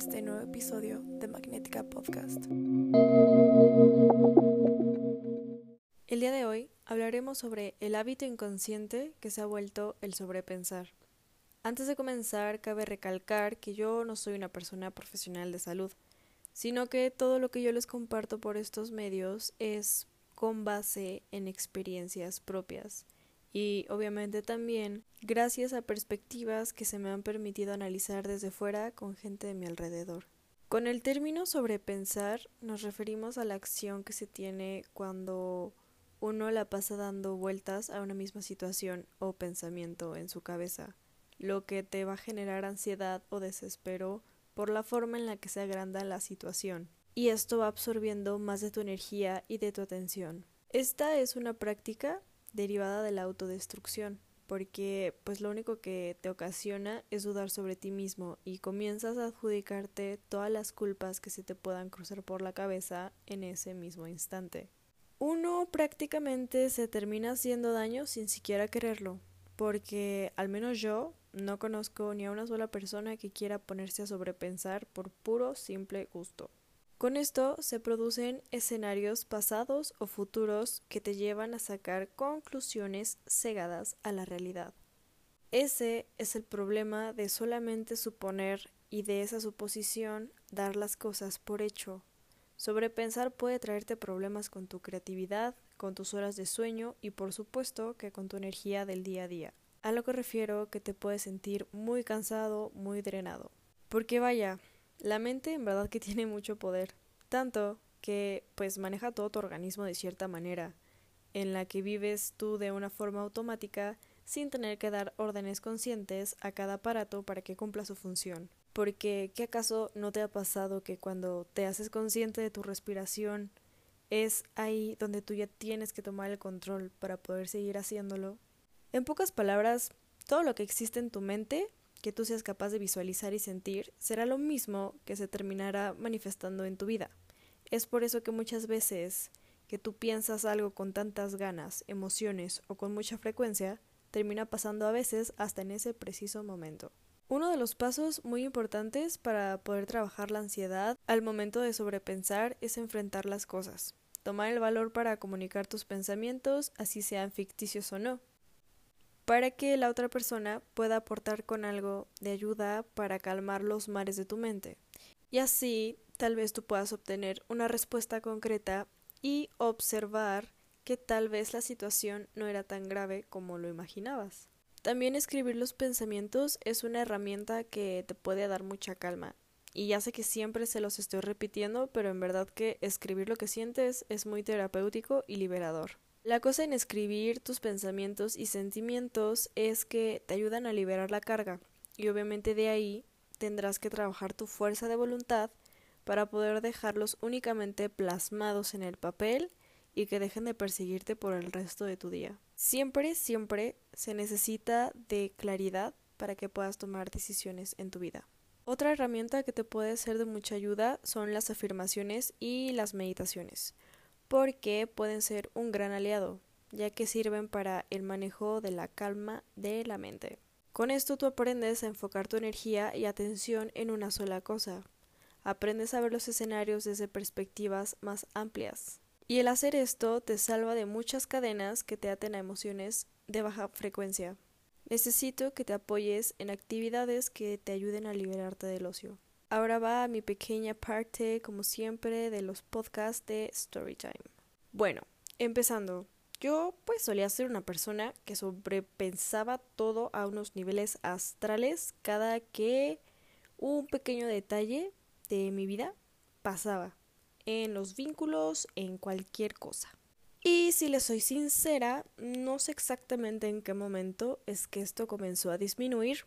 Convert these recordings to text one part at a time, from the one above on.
este nuevo episodio de Magnética Podcast. El día de hoy hablaremos sobre el hábito inconsciente que se ha vuelto el sobrepensar. Antes de comenzar, cabe recalcar que yo no soy una persona profesional de salud, sino que todo lo que yo les comparto por estos medios es con base en experiencias propias y obviamente también gracias a perspectivas que se me han permitido analizar desde fuera con gente de mi alrededor. Con el término sobrepensar nos referimos a la acción que se tiene cuando uno la pasa dando vueltas a una misma situación o pensamiento en su cabeza, lo que te va a generar ansiedad o desespero por la forma en la que se agranda la situación, y esto va absorbiendo más de tu energía y de tu atención. Esta es una práctica derivada de la autodestrucción, porque pues lo único que te ocasiona es dudar sobre ti mismo y comienzas a adjudicarte todas las culpas que se te puedan cruzar por la cabeza en ese mismo instante. Uno prácticamente se termina haciendo daño sin siquiera quererlo, porque al menos yo no conozco ni a una sola persona que quiera ponerse a sobrepensar por puro simple gusto. Con esto se producen escenarios pasados o futuros que te llevan a sacar conclusiones cegadas a la realidad. Ese es el problema de solamente suponer y de esa suposición dar las cosas por hecho. Sobrepensar puede traerte problemas con tu creatividad, con tus horas de sueño y por supuesto que con tu energía del día a día. A lo que refiero que te puedes sentir muy cansado, muy drenado. Porque vaya, la mente en verdad que tiene mucho poder, tanto que pues maneja todo tu organismo de cierta manera, en la que vives tú de una forma automática sin tener que dar órdenes conscientes a cada aparato para que cumpla su función. Porque, ¿qué acaso no te ha pasado que cuando te haces consciente de tu respiración es ahí donde tú ya tienes que tomar el control para poder seguir haciéndolo? En pocas palabras, todo lo que existe en tu mente que tú seas capaz de visualizar y sentir será lo mismo que se terminará manifestando en tu vida. Es por eso que muchas veces que tú piensas algo con tantas ganas, emociones o con mucha frecuencia, termina pasando a veces hasta en ese preciso momento. Uno de los pasos muy importantes para poder trabajar la ansiedad al momento de sobrepensar es enfrentar las cosas, tomar el valor para comunicar tus pensamientos, así sean ficticios o no, para que la otra persona pueda aportar con algo de ayuda para calmar los mares de tu mente. Y así tal vez tú puedas obtener una respuesta concreta y observar que tal vez la situación no era tan grave como lo imaginabas. También escribir los pensamientos es una herramienta que te puede dar mucha calma. Y ya sé que siempre se los estoy repitiendo, pero en verdad que escribir lo que sientes es muy terapéutico y liberador. La cosa en escribir tus pensamientos y sentimientos es que te ayudan a liberar la carga y obviamente de ahí tendrás que trabajar tu fuerza de voluntad para poder dejarlos únicamente plasmados en el papel y que dejen de perseguirte por el resto de tu día. Siempre, siempre se necesita de claridad para que puedas tomar decisiones en tu vida. Otra herramienta que te puede ser de mucha ayuda son las afirmaciones y las meditaciones porque pueden ser un gran aliado, ya que sirven para el manejo de la calma de la mente. Con esto tú aprendes a enfocar tu energía y atención en una sola cosa. Aprendes a ver los escenarios desde perspectivas más amplias. Y el hacer esto te salva de muchas cadenas que te aten a emociones de baja frecuencia. Necesito que te apoyes en actividades que te ayuden a liberarte del ocio. Ahora va mi pequeña parte, como siempre, de los podcasts de Storytime. Bueno, empezando. Yo pues solía ser una persona que sobrepensaba todo a unos niveles astrales cada que un pequeño detalle de mi vida pasaba en los vínculos, en cualquier cosa. Y si les soy sincera, no sé exactamente en qué momento es que esto comenzó a disminuir,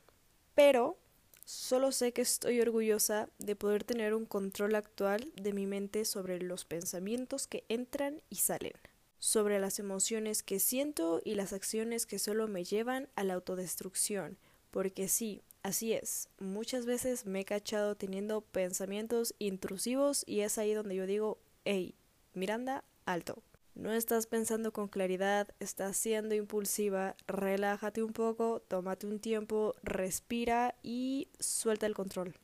pero Solo sé que estoy orgullosa de poder tener un control actual de mi mente sobre los pensamientos que entran y salen, sobre las emociones que siento y las acciones que solo me llevan a la autodestrucción, porque sí, así es, muchas veces me he cachado teniendo pensamientos intrusivos y es ahí donde yo digo, hey, Miranda, alto. No estás pensando con claridad, estás siendo impulsiva, relájate un poco, tómate un tiempo, respira y suelta el control.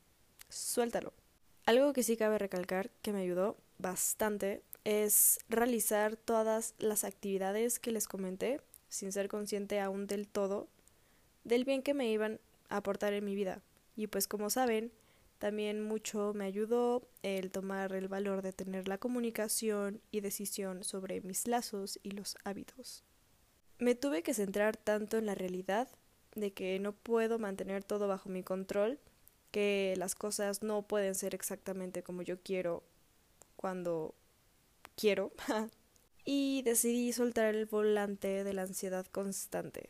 Suéltalo. Algo que sí cabe recalcar que me ayudó bastante es realizar todas las actividades que les comenté sin ser consciente aún del todo del bien que me iban a aportar en mi vida. Y pues como saben, también mucho me ayudó el tomar el valor de tener la comunicación y decisión sobre mis lazos y los hábitos. Me tuve que centrar tanto en la realidad de que no puedo mantener todo bajo mi control, que las cosas no pueden ser exactamente como yo quiero cuando quiero. y decidí soltar el volante de la ansiedad constante.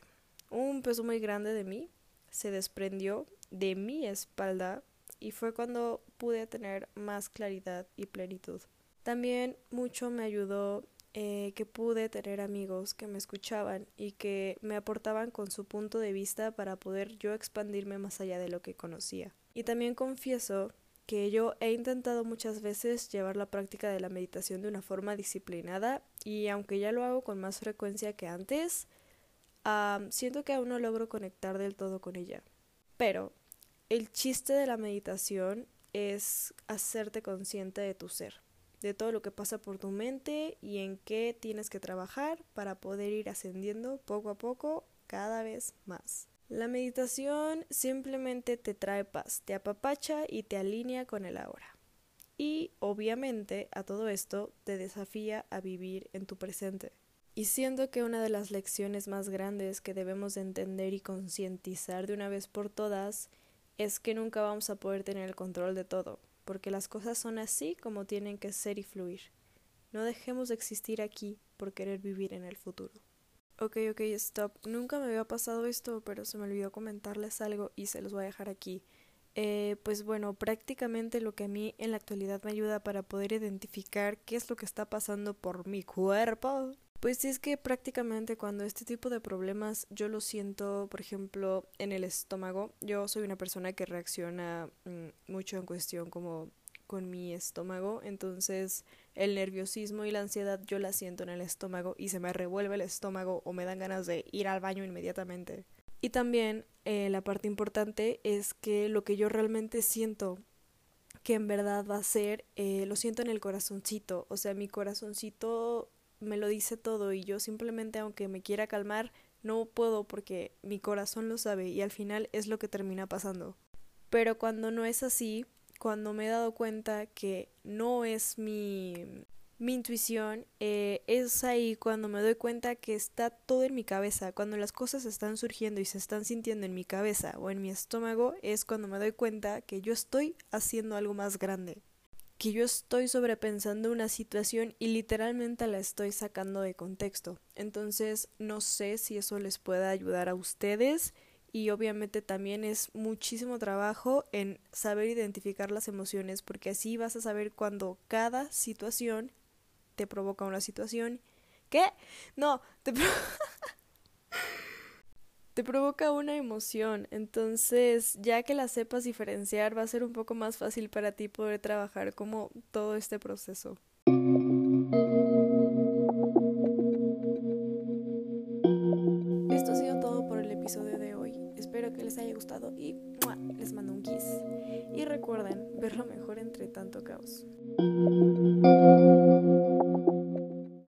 Un peso muy grande de mí se desprendió de mi espalda y fue cuando pude tener más claridad y plenitud. También mucho me ayudó eh, que pude tener amigos que me escuchaban y que me aportaban con su punto de vista para poder yo expandirme más allá de lo que conocía. Y también confieso que yo he intentado muchas veces llevar la práctica de la meditación de una forma disciplinada y aunque ya lo hago con más frecuencia que antes, siento que aún no logro conectar del todo con ella. Pero el chiste de la meditación es hacerte consciente de tu ser, de todo lo que pasa por tu mente y en qué tienes que trabajar para poder ir ascendiendo poco a poco cada vez más. La meditación simplemente te trae paz, te apapacha y te alinea con el ahora. Y obviamente a todo esto te desafía a vivir en tu presente. Y siento que una de las lecciones más grandes que debemos entender y concientizar de una vez por todas es que nunca vamos a poder tener el control de todo, porque las cosas son así como tienen que ser y fluir. No dejemos de existir aquí por querer vivir en el futuro. Ok, ok, stop. Nunca me había pasado esto, pero se me olvidó comentarles algo y se los voy a dejar aquí. Eh, pues bueno, prácticamente lo que a mí en la actualidad me ayuda para poder identificar qué es lo que está pasando por mi cuerpo. Pues es que prácticamente cuando este tipo de problemas yo lo siento, por ejemplo, en el estómago, yo soy una persona que reacciona mm, mucho en cuestión como con mi estómago, entonces el nerviosismo y la ansiedad yo la siento en el estómago y se me revuelve el estómago o me dan ganas de ir al baño inmediatamente. Y también eh, la parte importante es que lo que yo realmente siento que en verdad va a ser, eh, lo siento en el corazoncito, o sea, mi corazoncito me lo dice todo y yo simplemente aunque me quiera calmar, no puedo porque mi corazón lo sabe y al final es lo que termina pasando. Pero cuando no es así, cuando me he dado cuenta que no es mi, mi intuición, eh, es ahí cuando me doy cuenta que está todo en mi cabeza, cuando las cosas están surgiendo y se están sintiendo en mi cabeza o en mi estómago, es cuando me doy cuenta que yo estoy haciendo algo más grande, que yo estoy sobrepensando una situación y literalmente la estoy sacando de contexto. Entonces no sé si eso les pueda ayudar a ustedes y obviamente también es muchísimo trabajo en saber identificar las emociones porque así vas a saber cuando cada situación te provoca una situación ¿Qué? No, te, te provoca una emoción. Entonces, ya que la sepas diferenciar, va a ser un poco más fácil para ti poder trabajar como todo este proceso. les haya gustado y les mando un kiss. Y recuerden ver lo mejor entre tanto caos.